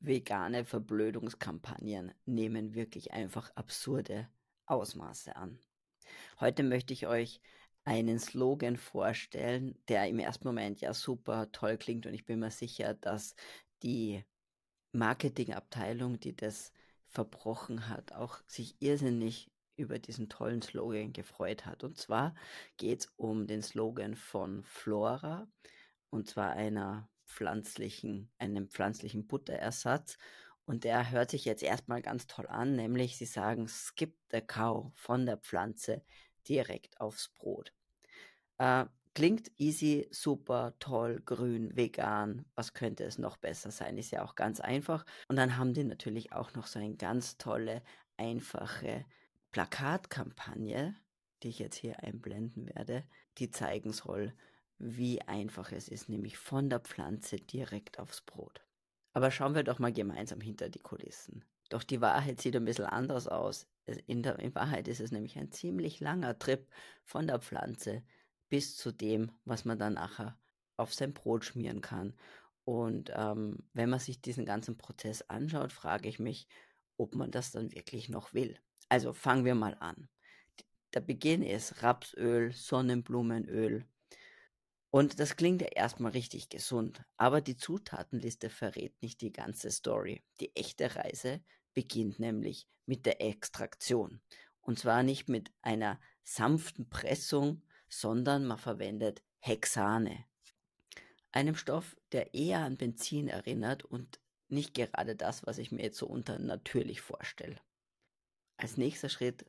vegane Verblödungskampagnen nehmen wirklich einfach absurde Ausmaße an. Heute möchte ich euch einen Slogan vorstellen, der im ersten Moment ja super toll klingt und ich bin mir sicher, dass die Marketingabteilung, die das verbrochen hat, auch sich irrsinnig über diesen tollen Slogan gefreut hat. Und zwar geht es um den Slogan von Flora, und zwar einer pflanzlichen, einem pflanzlichen Butterersatz. Und der hört sich jetzt erstmal ganz toll an, nämlich sie sagen, skip the cow von der Pflanze direkt aufs Brot. Äh, klingt easy, super, toll, grün, vegan. Was könnte es noch besser sein? Ist ja auch ganz einfach. Und dann haben die natürlich auch noch so eine ganz tolle, einfache Plakatkampagne, die ich jetzt hier einblenden werde, die zeigen soll, wie einfach es ist, nämlich von der Pflanze direkt aufs Brot. Aber schauen wir doch mal gemeinsam hinter die Kulissen. Doch die Wahrheit sieht ein bisschen anders aus. In, der, in Wahrheit ist es nämlich ein ziemlich langer Trip von der Pflanze bis zu dem, was man dann nachher auf sein Brot schmieren kann. Und ähm, wenn man sich diesen ganzen Prozess anschaut, frage ich mich, ob man das dann wirklich noch will. Also fangen wir mal an. Der Beginn ist Rapsöl, Sonnenblumenöl. Und das klingt ja erstmal richtig gesund, aber die Zutatenliste verrät nicht die ganze Story. Die echte Reise beginnt nämlich mit der Extraktion. Und zwar nicht mit einer sanften Pressung, sondern man verwendet Hexane. Einem Stoff, der eher an Benzin erinnert und nicht gerade das, was ich mir jetzt so unter natürlich vorstelle. Als nächster Schritt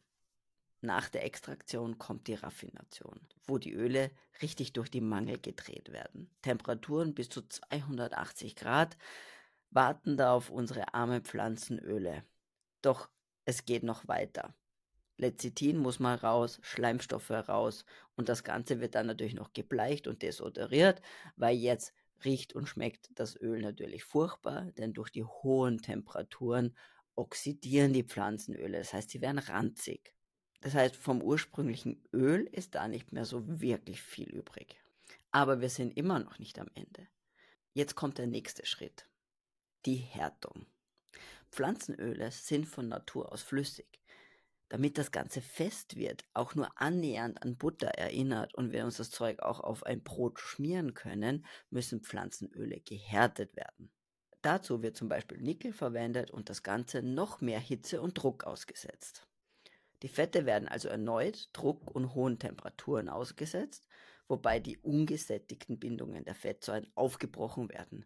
nach der Extraktion kommt die Raffination, wo die Öle richtig durch die Mangel gedreht werden. Temperaturen bis zu 280 Grad warten da auf unsere armen Pflanzenöle. Doch es geht noch weiter. Lecithin muss mal raus, Schleimstoffe raus und das Ganze wird dann natürlich noch gebleicht und desodoriert, weil jetzt riecht und schmeckt das Öl natürlich furchtbar, denn durch die hohen Temperaturen oxidieren die Pflanzenöle. Das heißt, sie werden ranzig. Das heißt, vom ursprünglichen Öl ist da nicht mehr so wirklich viel übrig. Aber wir sind immer noch nicht am Ende. Jetzt kommt der nächste Schritt. Die Härtung. Pflanzenöle sind von Natur aus flüssig. Damit das Ganze fest wird, auch nur annähernd an Butter erinnert und wir uns das Zeug auch auf ein Brot schmieren können, müssen Pflanzenöle gehärtet werden. Dazu wird zum Beispiel Nickel verwendet und das Ganze noch mehr Hitze und Druck ausgesetzt. Die Fette werden also erneut Druck und hohen Temperaturen ausgesetzt, wobei die ungesättigten Bindungen der Fettsäuren aufgebrochen werden.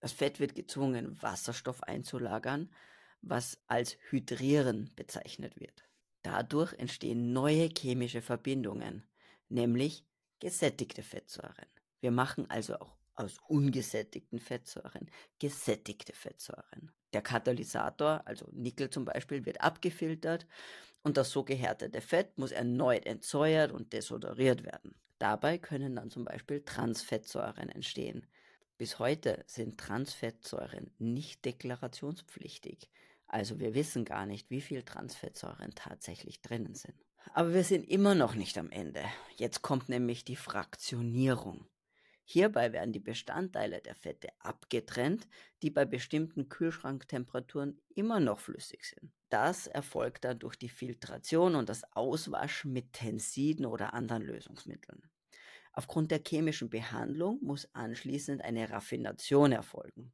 Das Fett wird gezwungen, Wasserstoff einzulagern, was als Hydrieren bezeichnet wird. Dadurch entstehen neue chemische Verbindungen, nämlich gesättigte Fettsäuren. Wir machen also auch aus ungesättigten Fettsäuren gesättigte Fettsäuren. Der Katalysator, also Nickel zum Beispiel, wird abgefiltert und das so gehärtete Fett muss erneut entsäuert und desodoriert werden. Dabei können dann zum Beispiel Transfettsäuren entstehen. Bis heute sind Transfettsäuren nicht deklarationspflichtig. Also wir wissen gar nicht, wie viel Transfettsäuren tatsächlich drinnen sind. Aber wir sind immer noch nicht am Ende. Jetzt kommt nämlich die Fraktionierung. Hierbei werden die Bestandteile der Fette abgetrennt, die bei bestimmten Kühlschranktemperaturen immer noch flüssig sind. Das erfolgt dann durch die Filtration und das Auswaschen mit Tensiden oder anderen Lösungsmitteln. Aufgrund der chemischen Behandlung muss anschließend eine Raffination erfolgen.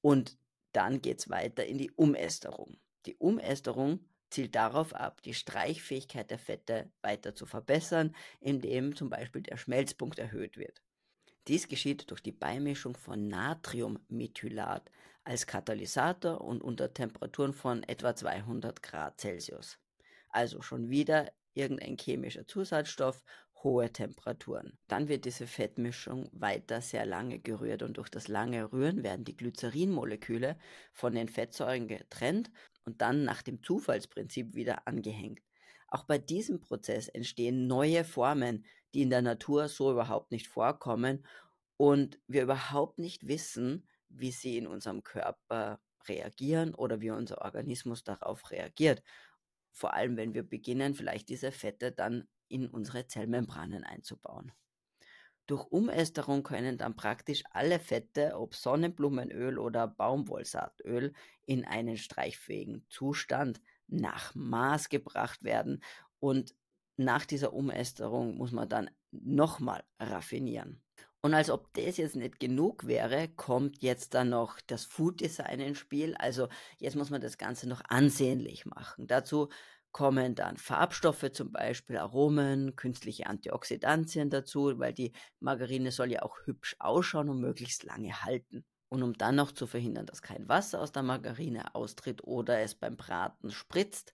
Und dann geht es weiter in die Umästerung. Die Umästerung zielt darauf ab, die Streichfähigkeit der Fette weiter zu verbessern, indem zum Beispiel der Schmelzpunkt erhöht wird. Dies geschieht durch die Beimischung von Natriummethylat als Katalysator und unter Temperaturen von etwa 200 Grad Celsius. Also schon wieder irgendein chemischer Zusatzstoff, hohe Temperaturen. Dann wird diese Fettmischung weiter sehr lange gerührt und durch das lange Rühren werden die Glycerinmoleküle von den Fettsäuren getrennt und dann nach dem Zufallsprinzip wieder angehängt. Auch bei diesem Prozess entstehen neue Formen, die in der Natur so überhaupt nicht vorkommen und wir überhaupt nicht wissen, wie sie in unserem Körper reagieren oder wie unser Organismus darauf reagiert. Vor allem, wenn wir beginnen, vielleicht diese Fette dann in unsere Zellmembranen einzubauen. Durch Umästerung können dann praktisch alle Fette, ob Sonnenblumenöl oder Baumwollsaatöl, in einen streichfähigen Zustand nach Maß gebracht werden und nach dieser Umästerung muss man dann nochmal raffinieren. Und als ob das jetzt nicht genug wäre, kommt jetzt dann noch das Food Design ins Spiel. Also jetzt muss man das Ganze noch ansehnlich machen. Dazu kommen dann Farbstoffe, zum Beispiel Aromen, künstliche Antioxidantien dazu, weil die Margarine soll ja auch hübsch ausschauen und möglichst lange halten. Und um dann noch zu verhindern, dass kein Wasser aus der Margarine austritt oder es beim Braten spritzt,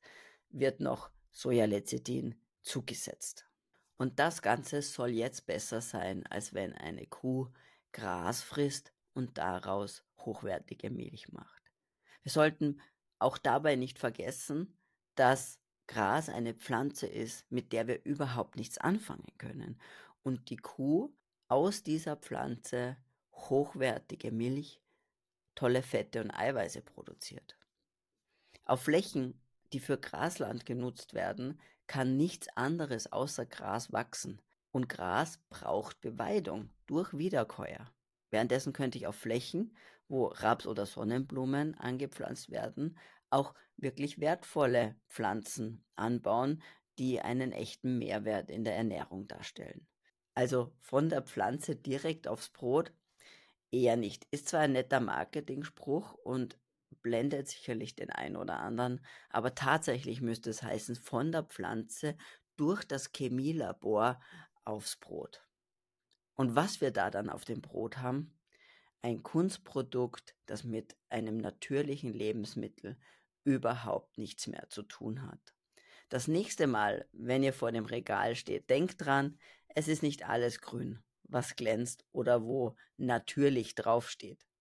wird noch Sojalecithin zugesetzt. Und das Ganze soll jetzt besser sein, als wenn eine Kuh Gras frisst und daraus hochwertige Milch macht. Wir sollten auch dabei nicht vergessen, dass Gras eine Pflanze ist, mit der wir überhaupt nichts anfangen können und die Kuh aus dieser Pflanze hochwertige Milch, tolle Fette und Eiweiße produziert. Auf Flächen, die für Grasland genutzt werden, kann nichts anderes außer Gras wachsen. Und Gras braucht Beweidung durch Wiederkäuer. Währenddessen könnte ich auf Flächen, wo Raps oder Sonnenblumen angepflanzt werden, auch wirklich wertvolle Pflanzen anbauen, die einen echten Mehrwert in der Ernährung darstellen. Also von der Pflanze direkt aufs Brot eher nicht. Ist zwar ein netter Marketingspruch und blendet sicherlich den einen oder anderen, aber tatsächlich müsste es heißen, von der Pflanze durch das Chemielabor aufs Brot. Und was wir da dann auf dem Brot haben? Ein Kunstprodukt, das mit einem natürlichen Lebensmittel überhaupt nichts mehr zu tun hat. Das nächste Mal, wenn ihr vor dem Regal steht, denkt dran, es ist nicht alles grün, was glänzt oder wo natürlich draufsteht.